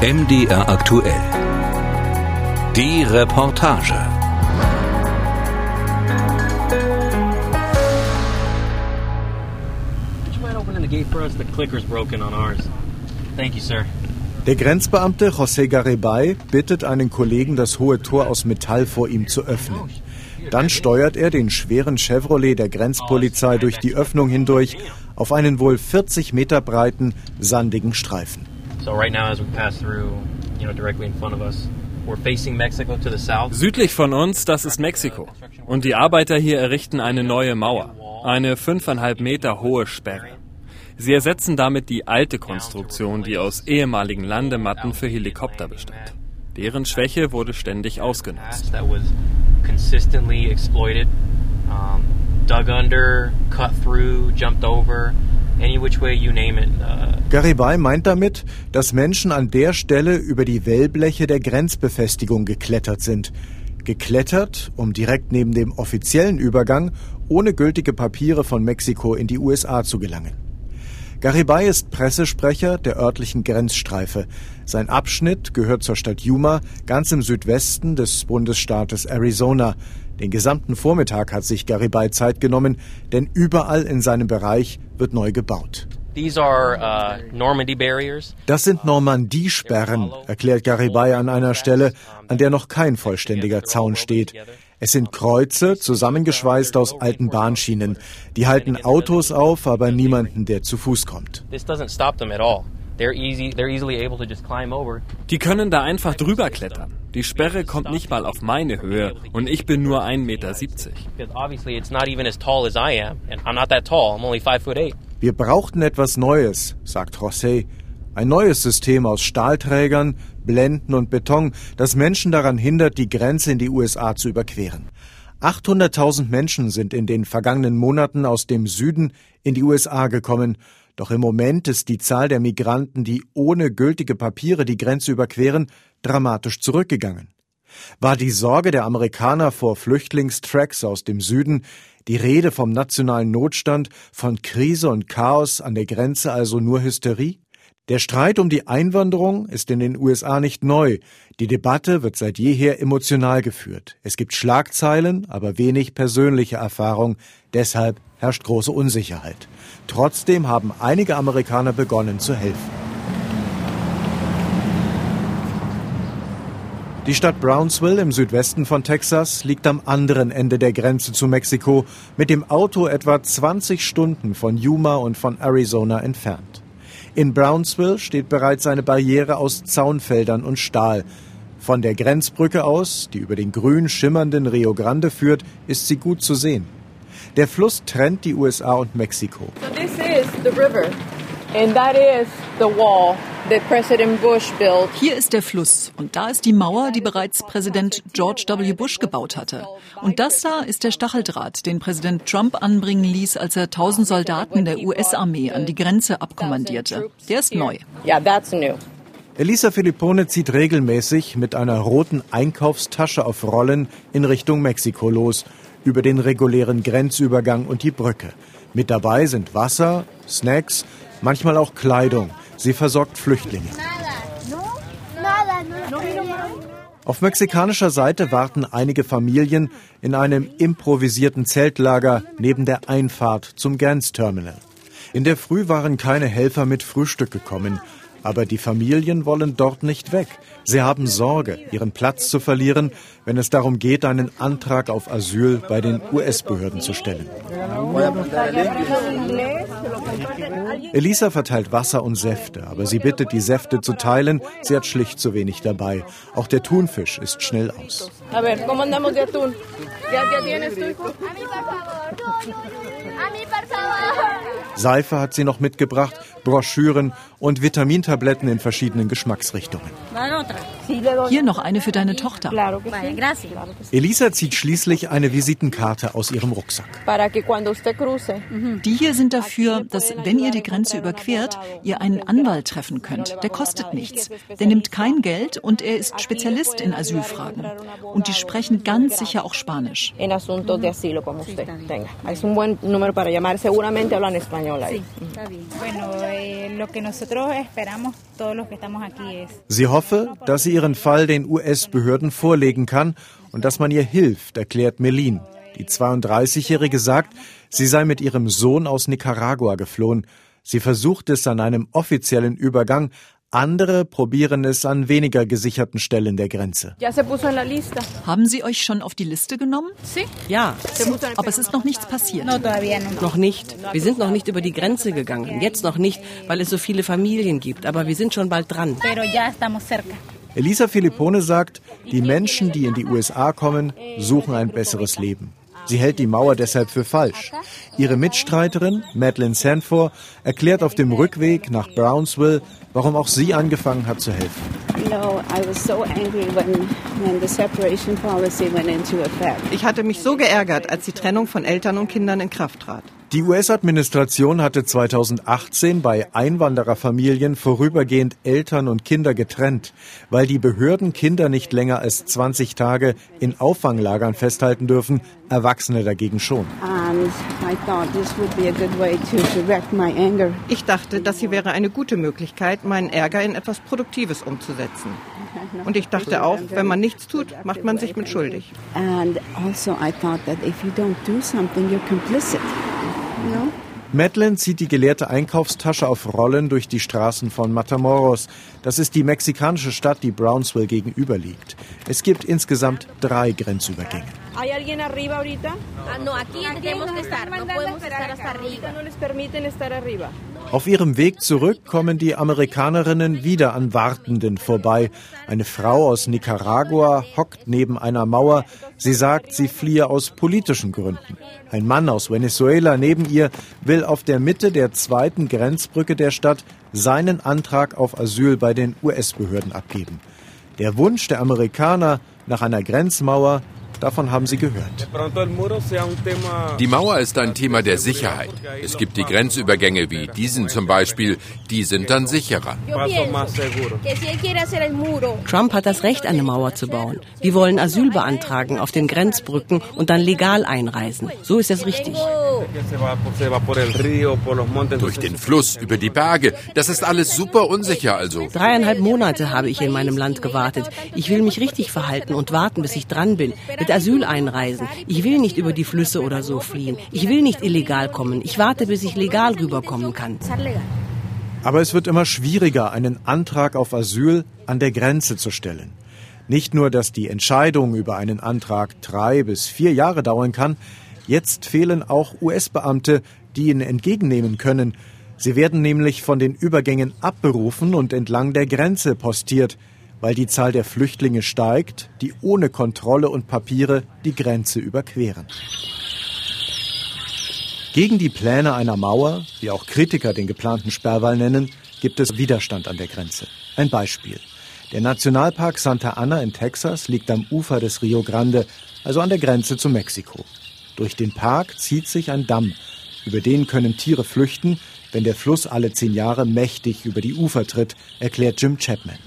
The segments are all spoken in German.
MDR aktuell. Die Reportage. Der Grenzbeamte José Garibay bittet einen Kollegen, das hohe Tor aus Metall vor ihm zu öffnen. Dann steuert er den schweren Chevrolet der Grenzpolizei durch die Öffnung hindurch auf einen wohl 40 Meter breiten, sandigen Streifen. Südlich von uns, das ist Mexiko. Und die Arbeiter hier errichten eine neue Mauer. Eine fünfeinhalb Meter hohe Sperre. Sie ersetzen damit die alte Konstruktion, die aus ehemaligen Landematten für Helikopter bestand. Deren Schwäche wurde ständig ausgenutzt. Dug under, cut through, jumped over. Uh, Garibay meint damit, dass Menschen an der Stelle über die Wellbleche der Grenzbefestigung geklettert sind. Geklettert, um direkt neben dem offiziellen Übergang ohne gültige Papiere von Mexiko in die USA zu gelangen. Garibay ist Pressesprecher der örtlichen Grenzstreife. Sein Abschnitt gehört zur Stadt Yuma, ganz im Südwesten des Bundesstaates Arizona. Den gesamten Vormittag hat sich Garibay Zeit genommen, denn überall in seinem Bereich wird neu gebaut. Uh, das sind Normandie-Sperren, erklärt Garibay an einer Stelle, an der noch kein vollständiger Zaun steht. Es sind Kreuze, zusammengeschweißt aus alten Bahnschienen. Die halten Autos auf, aber niemanden, der zu Fuß kommt. Die können da einfach drüber klettern. Die Sperre kommt nicht mal auf meine Höhe und ich bin nur 1,70 Meter. Wir brauchten etwas Neues, sagt José. Ein neues System aus Stahlträgern, Blenden und Beton, das Menschen daran hindert, die Grenze in die USA zu überqueren. 800.000 Menschen sind in den vergangenen Monaten aus dem Süden in die USA gekommen. Doch im Moment ist die Zahl der Migranten, die ohne gültige Papiere die Grenze überqueren, dramatisch zurückgegangen. War die Sorge der Amerikaner vor Flüchtlingstracks aus dem Süden, die Rede vom nationalen Notstand, von Krise und Chaos an der Grenze also nur Hysterie? Der Streit um die Einwanderung ist in den USA nicht neu. Die Debatte wird seit jeher emotional geführt. Es gibt Schlagzeilen, aber wenig persönliche Erfahrung. Deshalb herrscht große Unsicherheit. Trotzdem haben einige Amerikaner begonnen zu helfen. Die Stadt Brownsville im Südwesten von Texas liegt am anderen Ende der Grenze zu Mexiko, mit dem Auto etwa 20 Stunden von Yuma und von Arizona entfernt. In Brownsville steht bereits eine Barriere aus Zaunfeldern und Stahl. Von der Grenzbrücke aus, die über den grün schimmernden Rio Grande führt, ist sie gut zu sehen. Der Fluss trennt die USA und Mexiko. So this is the river and that is the wall hier ist der Fluss und da ist die Mauer, die bereits Präsident George W. Bush gebaut hatte. Und das da ist der Stacheldraht, den Präsident Trump anbringen ließ, als er 1000 Soldaten der US-Armee an die Grenze abkommandierte. Der ist neu. Elisa Filippone zieht regelmäßig mit einer roten Einkaufstasche auf Rollen in Richtung Mexiko los, über den regulären Grenzübergang und die Brücke. Mit dabei sind Wasser, Snacks, manchmal auch Kleidung. Sie versorgt Flüchtlinge. Auf mexikanischer Seite warten einige Familien in einem improvisierten Zeltlager neben der Einfahrt zum Grenzterminal. In der Früh waren keine Helfer mit Frühstück gekommen, aber die Familien wollen dort nicht weg. Sie haben Sorge, ihren Platz zu verlieren, wenn es darum geht, einen Antrag auf Asyl bei den US-Behörden zu stellen. Elisa verteilt Wasser und Säfte, aber sie bittet, die Säfte zu teilen. Sie hat schlicht zu wenig dabei. Auch der Thunfisch ist schnell aus. Seife hat sie noch mitgebracht, Broschüren und Vitamintabletten in verschiedenen Geschmacksrichtungen. Hier noch eine für deine Tochter. Elisa zieht schließlich eine Visitenkarte aus ihrem Rucksack. Mhm. Die hier sind dafür, dass wenn ihr die Grenze überquert, ihr einen Anwalt treffen könnt. Der kostet nichts. Der nimmt kein Geld und er ist Spezialist in Asylfragen. Und die sprechen ganz sicher auch Spanisch. Sie hoffe, dass sie ihren Fall den US-Behörden vorlegen kann und dass man ihr hilft, erklärt Melin. Die 32-Jährige sagt, sie sei mit ihrem Sohn aus Nicaragua geflohen. Sie versucht es an einem offiziellen Übergang, andere probieren es an weniger gesicherten Stellen der Grenze. Haben Sie euch schon auf die Liste genommen? Ja. Aber es ist noch nichts passiert. Noch nicht. Wir sind noch nicht über die Grenze gegangen. Jetzt noch nicht, weil es so viele Familien gibt. Aber wir sind schon bald dran. Elisa Filippone sagt, die Menschen, die in die USA kommen, suchen ein besseres Leben. Sie hält die Mauer deshalb für falsch. Ihre Mitstreiterin, Madeleine Sanford, erklärt auf dem Rückweg nach Brownsville, warum auch sie angefangen hat zu helfen. Ich hatte mich so geärgert, als die Trennung von Eltern und Kindern in Kraft trat. Die US-Administration hatte 2018 bei Einwandererfamilien vorübergehend Eltern und Kinder getrennt, weil die Behörden Kinder nicht länger als 20 Tage in Auffanglagern festhalten dürfen, Erwachsene dagegen schon. Ich dachte, das hier wäre eine gute Möglichkeit, meinen Ärger in etwas Produktives umzusetzen. Und ich dachte auch, wenn man nichts tut, macht man sich mit schuldig. And also I thought that if you don't do something, you're complicit. Madeline zieht die geleerte Einkaufstasche auf Rollen durch die Straßen von Matamoros. Das ist die mexikanische Stadt, die Brownsville gegenüber liegt. Es gibt insgesamt drei Grenzübergänge. ¿Hay alguien arriba ahorita? Ah, no, aquí tenemos que estar. No podemos estar hasta arriba. No les permiten estar arriba. Auf ihrem Weg zurück kommen die Amerikanerinnen wieder an Wartenden vorbei. Eine Frau aus Nicaragua hockt neben einer Mauer. Sie sagt, sie fliehe aus politischen Gründen. Ein Mann aus Venezuela neben ihr will auf der Mitte der zweiten Grenzbrücke der Stadt seinen Antrag auf Asyl bei den US-Behörden abgeben. Der Wunsch der Amerikaner nach einer Grenzmauer Davon haben Sie gehört. Die Mauer ist ein Thema der Sicherheit. Es gibt die Grenzübergänge wie diesen zum Beispiel, die sind dann sicherer. Trump hat das Recht, eine Mauer zu bauen. Wir wollen Asyl beantragen auf den Grenzbrücken und dann legal einreisen. So ist es richtig. Durch den Fluss, über die Berge. Das ist alles super unsicher also. Dreieinhalb Monate habe ich in meinem Land gewartet. Ich will mich richtig verhalten und warten, bis ich dran bin. Mit Asyl einreisen. Ich will nicht über die Flüsse oder so fliehen. Ich will nicht illegal kommen. Ich warte, bis ich legal rüberkommen kann. Aber es wird immer schwieriger, einen Antrag auf Asyl an der Grenze zu stellen. Nicht nur, dass die Entscheidung über einen Antrag drei bis vier Jahre dauern kann, jetzt fehlen auch US-Beamte, die ihn entgegennehmen können. Sie werden nämlich von den Übergängen abberufen und entlang der Grenze postiert weil die Zahl der Flüchtlinge steigt, die ohne Kontrolle und Papiere die Grenze überqueren. Gegen die Pläne einer Mauer, wie auch Kritiker den geplanten Sperrwall nennen, gibt es Widerstand an der Grenze. Ein Beispiel. Der Nationalpark Santa Ana in Texas liegt am Ufer des Rio Grande, also an der Grenze zu Mexiko. Durch den Park zieht sich ein Damm. Über den können Tiere flüchten, wenn der Fluss alle zehn Jahre mächtig über die Ufer tritt, erklärt Jim Chapman.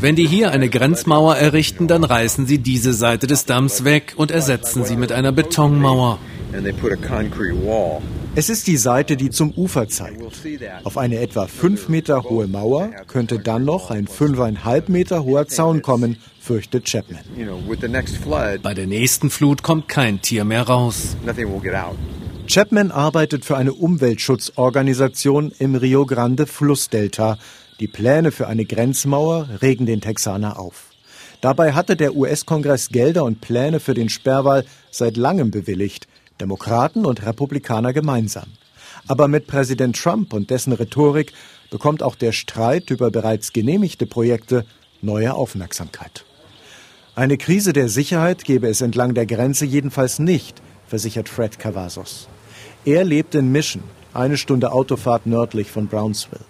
Wenn die hier eine Grenzmauer errichten, dann reißen sie diese Seite des Damms weg und ersetzen sie mit einer Betonmauer. Es ist die Seite, die zum Ufer zeigt. Auf eine etwa fünf Meter hohe Mauer könnte dann noch ein fünfeinhalb Meter hoher Zaun kommen, fürchtet Chapman. Bei der nächsten Flut kommt kein Tier mehr raus. Chapman arbeitet für eine Umweltschutzorganisation im Rio Grande Flussdelta. Die Pläne für eine Grenzmauer regen den Texaner auf. Dabei hatte der US-Kongress Gelder und Pläne für den Sperrwall seit langem bewilligt, Demokraten und Republikaner gemeinsam. Aber mit Präsident Trump und dessen Rhetorik bekommt auch der Streit über bereits genehmigte Projekte neue Aufmerksamkeit. Eine Krise der Sicherheit gebe es entlang der Grenze jedenfalls nicht, versichert Fred Cavazos. Er lebt in Mission, eine Stunde Autofahrt nördlich von Brownsville.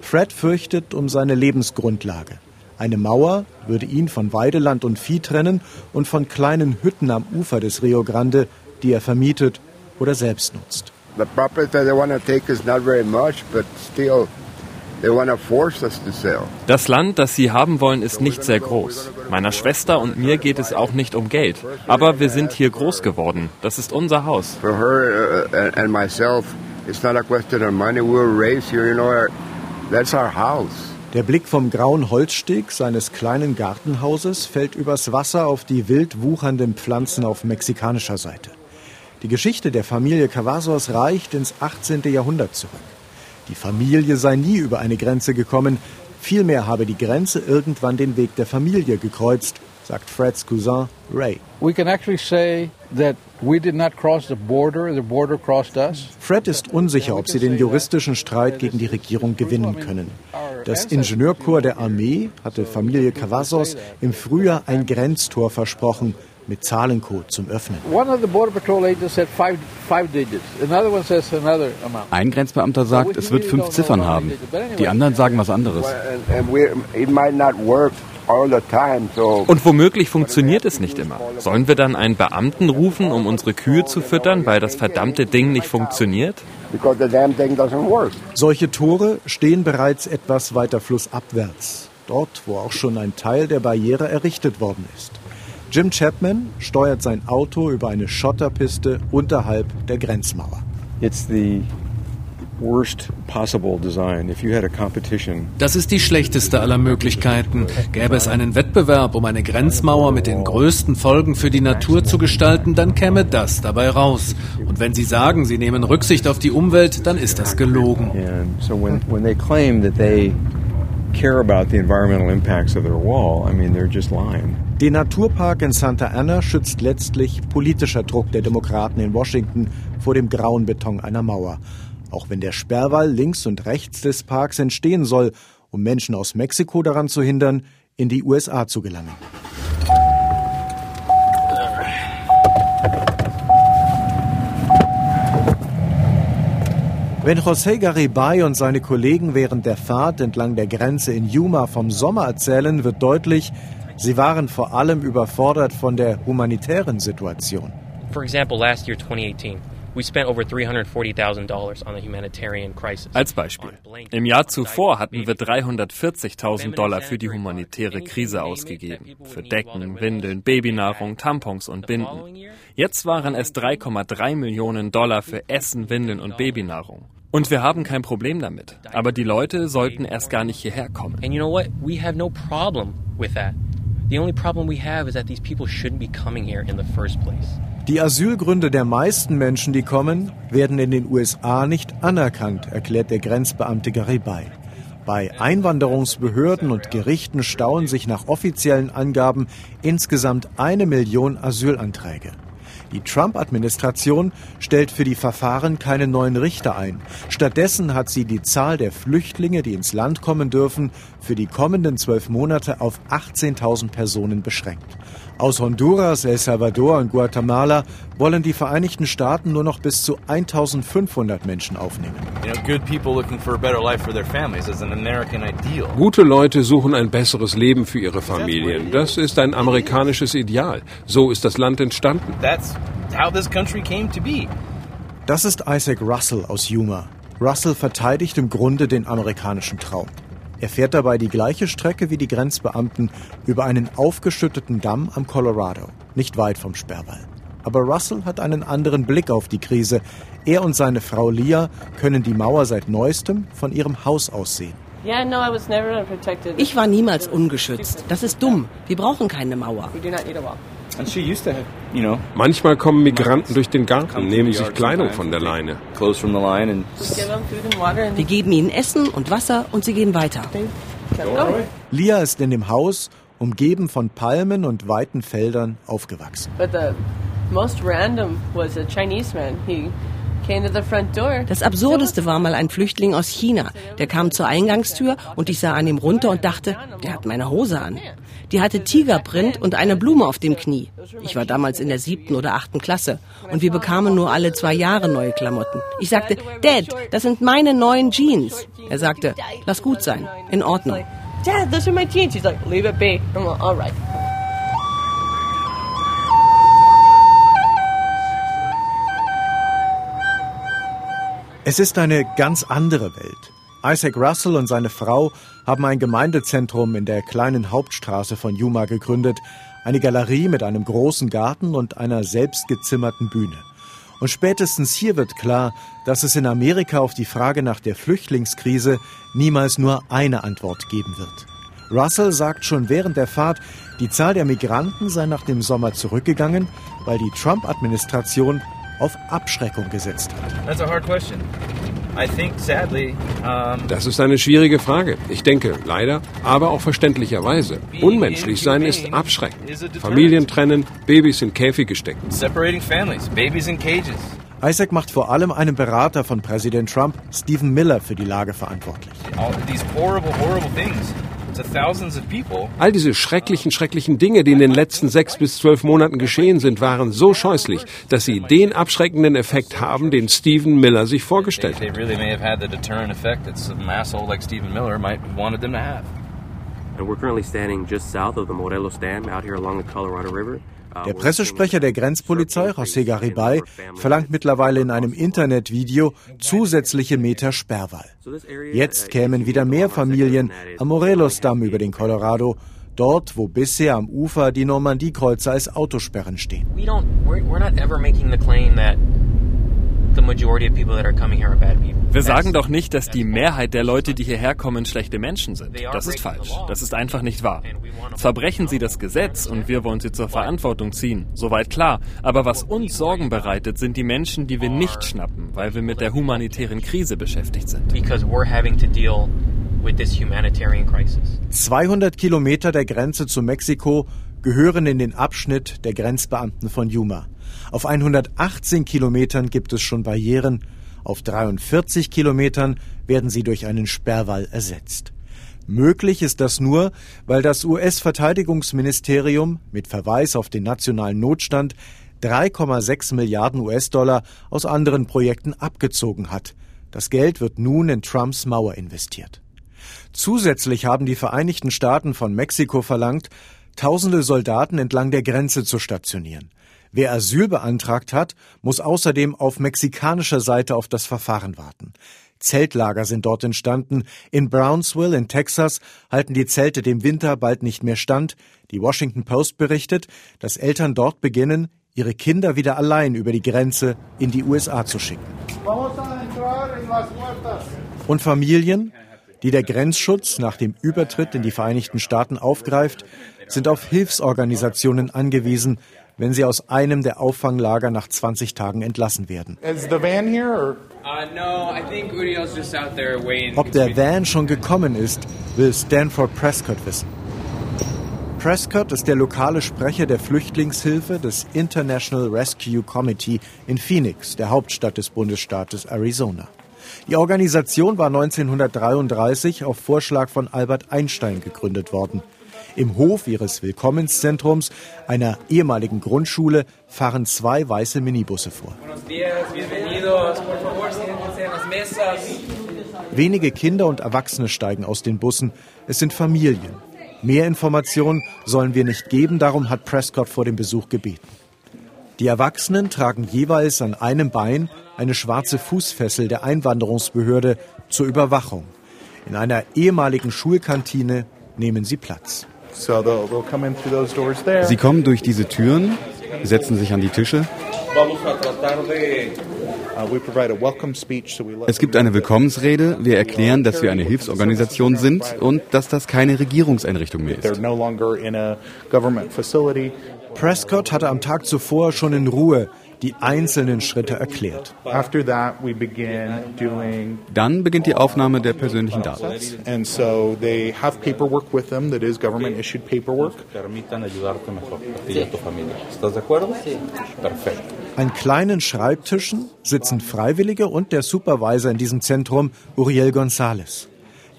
Fred fürchtet um seine Lebensgrundlage. Eine Mauer würde ihn von Weideland und Vieh trennen und von kleinen Hütten am Ufer des Rio Grande, die er vermietet oder selbst nutzt. The property they want to take is not very much, but still Das Land, das sie haben wollen, ist nicht sehr groß. Meiner Schwester und mir geht es auch nicht um Geld. Aber wir sind hier groß geworden. Das ist unser Haus. For her uh, and myself, it's not a question of money. We were raised here, you know. That's our house. Der Blick vom grauen Holzsteg seines kleinen Gartenhauses fällt übers Wasser auf die wild wuchernden Pflanzen auf mexikanischer Seite. Die Geschichte der Familie Cavazos reicht ins 18. Jahrhundert zurück. Die Familie sei nie über eine Grenze gekommen, vielmehr habe die Grenze irgendwann den Weg der Familie gekreuzt, sagt Freds Cousin Ray. We can actually say that we did not cross the border, the border crossed us. Fred ist unsicher, ob sie den juristischen Streit gegen die Regierung gewinnen können. Das Ingenieurkorps der Armee hatte Familie Cavazos im Frühjahr ein Grenztor versprochen, mit Zahlencode zum Öffnen. Ein Grenzbeamter sagt, es wird fünf Ziffern haben. Die anderen sagen was anderes. Und womöglich funktioniert es nicht immer. Sollen wir dann einen Beamten rufen, um unsere Kühe zu füttern, weil das verdammte Ding nicht funktioniert? Solche Tore stehen bereits etwas weiter flussabwärts, dort, wo auch schon ein Teil der Barriere errichtet worden ist. Jim Chapman steuert sein Auto über eine Schotterpiste unterhalb der Grenzmauer. Das ist die schlechteste aller Möglichkeiten. Gäbe es einen Wettbewerb, um eine Grenzmauer mit den größten Folgen für die Natur zu gestalten, dann käme das dabei raus. Und wenn Sie sagen, Sie nehmen Rücksicht auf die Umwelt, dann ist das gelogen care about the environmental impacts of their wall, I mean, they're just lying. Den Naturpark in Santa Ana schützt letztlich politischer Druck der Demokraten in Washington vor dem grauen Beton einer Mauer. Auch wenn der Sperrwall links und rechts des Parks entstehen soll, um Menschen aus Mexiko daran zu hindern, in die USA zu gelangen. Wenn José Garibay und seine Kollegen während der Fahrt entlang der Grenze in Yuma vom Sommer erzählen, wird deutlich, sie waren vor allem überfordert von der humanitären Situation. For example, last year 2018 als Beispiel. Im Jahr zuvor hatten wir 340.000 Dollar für die humanitäre Krise ausgegeben. Für Decken, Windeln, Babynahrung, Tampons und Binden. Jetzt waren es 3,3 Millionen Dollar für Essen, Windeln und Babynahrung. Und wir haben kein Problem damit. Aber die Leute sollten erst gar nicht hierher kommen. And you know what? We have no problem with that. The only problem we have is that these people shouldn't be coming here in the first place. Die Asylgründe der meisten Menschen, die kommen, werden in den USA nicht anerkannt, erklärt der Grenzbeamte Garibay. Bei Einwanderungsbehörden und Gerichten stauen sich nach offiziellen Angaben insgesamt eine Million Asylanträge. Die Trump-Administration stellt für die Verfahren keine neuen Richter ein. Stattdessen hat sie die Zahl der Flüchtlinge, die ins Land kommen dürfen, für die kommenden zwölf Monate auf 18.000 Personen beschränkt. Aus Honduras, El Salvador und Guatemala wollen die Vereinigten Staaten nur noch bis zu 1500 Menschen aufnehmen. Gute Leute suchen ein besseres Leben für ihre Familien. Das ist ein amerikanisches Ideal. So ist das Land entstanden. Das ist Isaac Russell aus Yuma. Russell verteidigt im Grunde den amerikanischen Traum. Er fährt dabei die gleiche Strecke wie die Grenzbeamten über einen aufgeschütteten Damm am Colorado, nicht weit vom Sperrwall. Aber Russell hat einen anderen Blick auf die Krise. Er und seine Frau Lia können die Mauer seit neuestem von ihrem Haus aus sehen. Ich war niemals ungeschützt. Das ist dumm. Wir brauchen keine Mauer. Manchmal kommen Migranten durch den Garten, nehmen sich Kleidung von der Leine. Wir geben ihnen Essen und Wasser und sie gehen weiter. Lia ist in dem Haus, umgeben von Palmen und weiten Feldern, aufgewachsen. But the most random was a Chinese man. He das Absurdeste war mal ein Flüchtling aus China. Der kam zur Eingangstür und ich sah an ihm runter und dachte, der hat meine Hose an. Die hatte Tigerprint und eine Blume auf dem Knie. Ich war damals in der siebten oder achten Klasse und wir bekamen nur alle zwei Jahre neue Klamotten. Ich sagte, Dad, das sind meine neuen Jeans. Er sagte, lass gut sein, in Ordnung. Dad, those are my jeans. He's like, leave it be. I'm like, all right. Es ist eine ganz andere Welt. Isaac Russell und seine Frau haben ein Gemeindezentrum in der kleinen Hauptstraße von Yuma gegründet, eine Galerie mit einem großen Garten und einer selbstgezimmerten Bühne. Und spätestens hier wird klar, dass es in Amerika auf die Frage nach der Flüchtlingskrise niemals nur eine Antwort geben wird. Russell sagt schon während der Fahrt, die Zahl der Migranten sei nach dem Sommer zurückgegangen, weil die Trump-Administration auf Abschreckung gesetzt hat. That's a hard question. Das ist eine schwierige Frage. Ich denke, leider, aber auch verständlicherweise. Unmenschlich sein ist abschreckend. Familien trennen, Babys in Käfige stecken. Isaac macht vor allem einen Berater von Präsident Trump, Stephen Miller, für die Lage verantwortlich. All diese schrecklichen, schrecklichen Dinge, die in den letzten sechs bis zwölf Monaten geschehen sind, waren so scheußlich, dass sie den abschreckenden Effekt haben, den Stephen Miller sich vorgestellt hat. And we're currently standing just south of the Morelos Dam out here along the Colorado River. Der Pressesprecher der Grenzpolizei, José Garibay, verlangt mittlerweile in einem Internetvideo zusätzliche Meter Sperrwall. Jetzt kämen wieder mehr Familien am Morelos-Damm über den Colorado, dort, wo bisher am Ufer die Normandie-Kreuze als Autosperren stehen. Wir sagen doch nicht, dass die Mehrheit der Leute, die hierher kommen, schlechte Menschen sind. Das ist falsch. Das ist einfach nicht wahr. Verbrechen sie das Gesetz und wir wollen sie zur Verantwortung ziehen. Soweit klar. Aber was uns Sorgen bereitet, sind die Menschen, die wir nicht schnappen, weil wir mit der humanitären Krise beschäftigt sind. 200 Kilometer der Grenze zu Mexiko gehören in den Abschnitt der Grenzbeamten von Yuma. Auf 118 Kilometern gibt es schon Barrieren, auf 43 Kilometern werden sie durch einen Sperrwall ersetzt. Möglich ist das nur, weil das US-Verteidigungsministerium mit Verweis auf den nationalen Notstand 3,6 Milliarden US-Dollar aus anderen Projekten abgezogen hat. Das Geld wird nun in Trumps Mauer investiert. Zusätzlich haben die Vereinigten Staaten von Mexiko verlangt, tausende Soldaten entlang der Grenze zu stationieren. Wer Asyl beantragt hat, muss außerdem auf mexikanischer Seite auf das Verfahren warten. Zeltlager sind dort entstanden. In Brownsville in Texas halten die Zelte dem Winter bald nicht mehr stand. Die Washington Post berichtet, dass Eltern dort beginnen, ihre Kinder wieder allein über die Grenze in die USA zu schicken. Und Familien, die der Grenzschutz nach dem Übertritt in die Vereinigten Staaten aufgreift, sind auf Hilfsorganisationen angewiesen, wenn sie aus einem der Auffanglager nach 20 Tagen entlassen werden. Uh, Ob der Van schon gekommen ist, will Stanford Prescott wissen. Prescott ist der lokale Sprecher der Flüchtlingshilfe des International Rescue Committee in Phoenix, der Hauptstadt des Bundesstaates Arizona. Die Organisation war 1933 auf Vorschlag von Albert Einstein gegründet worden. Im Hof ihres Willkommenszentrums, einer ehemaligen Grundschule, fahren zwei weiße Minibusse vor. Wenige Kinder und Erwachsene steigen aus den Bussen. Es sind Familien. Mehr Informationen sollen wir nicht geben, darum hat Prescott vor dem Besuch gebeten. Die Erwachsenen tragen jeweils an einem Bein eine schwarze Fußfessel der Einwanderungsbehörde zur Überwachung. In einer ehemaligen Schulkantine nehmen sie Platz. Sie kommen durch diese Türen, setzen sich an die Tische. Uh, es gibt eine Willkommensrede. Wir erklären, dass wir eine Hilfsorganisation sind und dass das keine Regierungseinrichtung mehr ist. Prescott hatte am Tag zuvor schon in Ruhe die einzelnen Schritte erklärt. Dann beginnt die Aufnahme der persönlichen Daten. An kleinen Schreibtischen sitzen Freiwillige und der Supervisor in diesem Zentrum, Uriel González.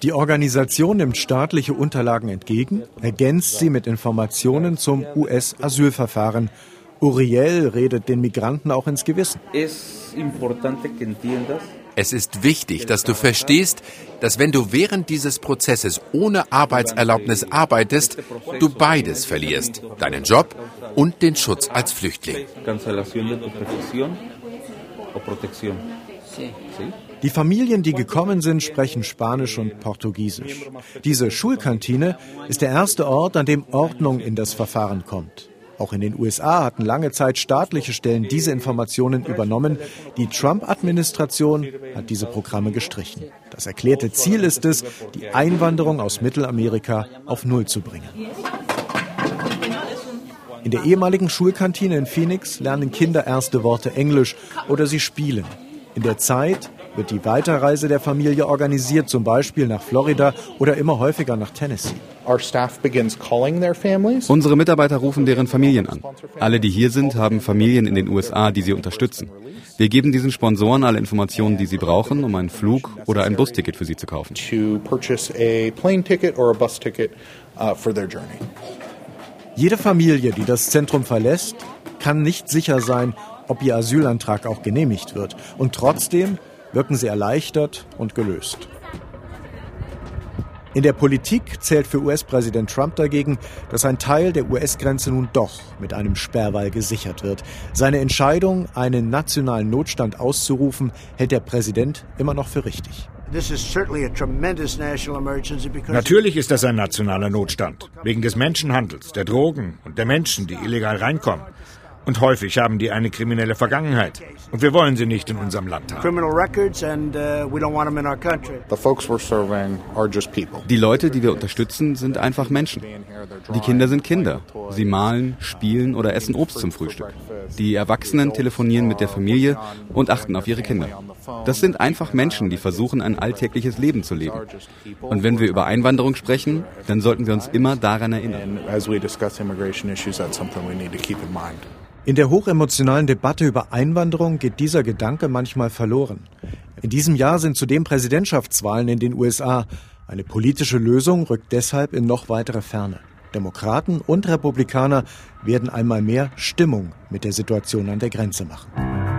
Die Organisation nimmt staatliche Unterlagen entgegen, ergänzt sie mit Informationen zum US-Asylverfahren Uriel redet den Migranten auch ins Gewissen. Es ist wichtig, dass du verstehst, dass wenn du während dieses Prozesses ohne Arbeitserlaubnis arbeitest, du beides verlierst, deinen Job und den Schutz als Flüchtling. Die Familien, die gekommen sind, sprechen Spanisch und Portugiesisch. Diese Schulkantine ist der erste Ort, an dem Ordnung in das Verfahren kommt. Auch in den USA hatten lange Zeit staatliche Stellen diese Informationen übernommen. Die Trump-Administration hat diese Programme gestrichen. Das erklärte Ziel ist es, die Einwanderung aus Mittelamerika auf Null zu bringen. In der ehemaligen Schulkantine in Phoenix lernen Kinder erste Worte Englisch oder sie spielen. In der Zeit wird die Weiterreise der Familie organisiert, zum Beispiel nach Florida oder immer häufiger nach Tennessee. Unsere Mitarbeiter rufen deren Familien an. Alle, die hier sind, haben Familien in den USA, die sie unterstützen. Wir geben diesen Sponsoren alle Informationen, die sie brauchen, um einen Flug oder ein Busticket für sie zu kaufen. Jede Familie, die das Zentrum verlässt, kann nicht sicher sein, ob ihr Asylantrag auch genehmigt wird. Und trotzdem wirken sie erleichtert und gelöst. In der Politik zählt für US-Präsident Trump dagegen, dass ein Teil der US-Grenze nun doch mit einem Sperrwall gesichert wird. Seine Entscheidung, einen nationalen Notstand auszurufen, hält der Präsident immer noch für richtig. Natürlich ist das ein nationaler Notstand, wegen des Menschenhandels, der Drogen und der Menschen, die illegal reinkommen. Und häufig haben die eine kriminelle Vergangenheit. Und wir wollen sie nicht in unserem Land haben. Uh, die Leute, die wir unterstützen, sind einfach Menschen. Die Kinder sind Kinder. Sie malen, spielen oder essen Obst zum Frühstück. Die Erwachsenen telefonieren mit der Familie und achten auf ihre Kinder. Das sind einfach Menschen, die versuchen, ein alltägliches Leben zu leben. Und wenn wir über Einwanderung sprechen, dann sollten wir uns immer daran erinnern. In der hochemotionalen Debatte über Einwanderung geht dieser Gedanke manchmal verloren. In diesem Jahr sind zudem Präsidentschaftswahlen in den USA. Eine politische Lösung rückt deshalb in noch weitere Ferne. Demokraten und Republikaner werden einmal mehr Stimmung mit der Situation an der Grenze machen.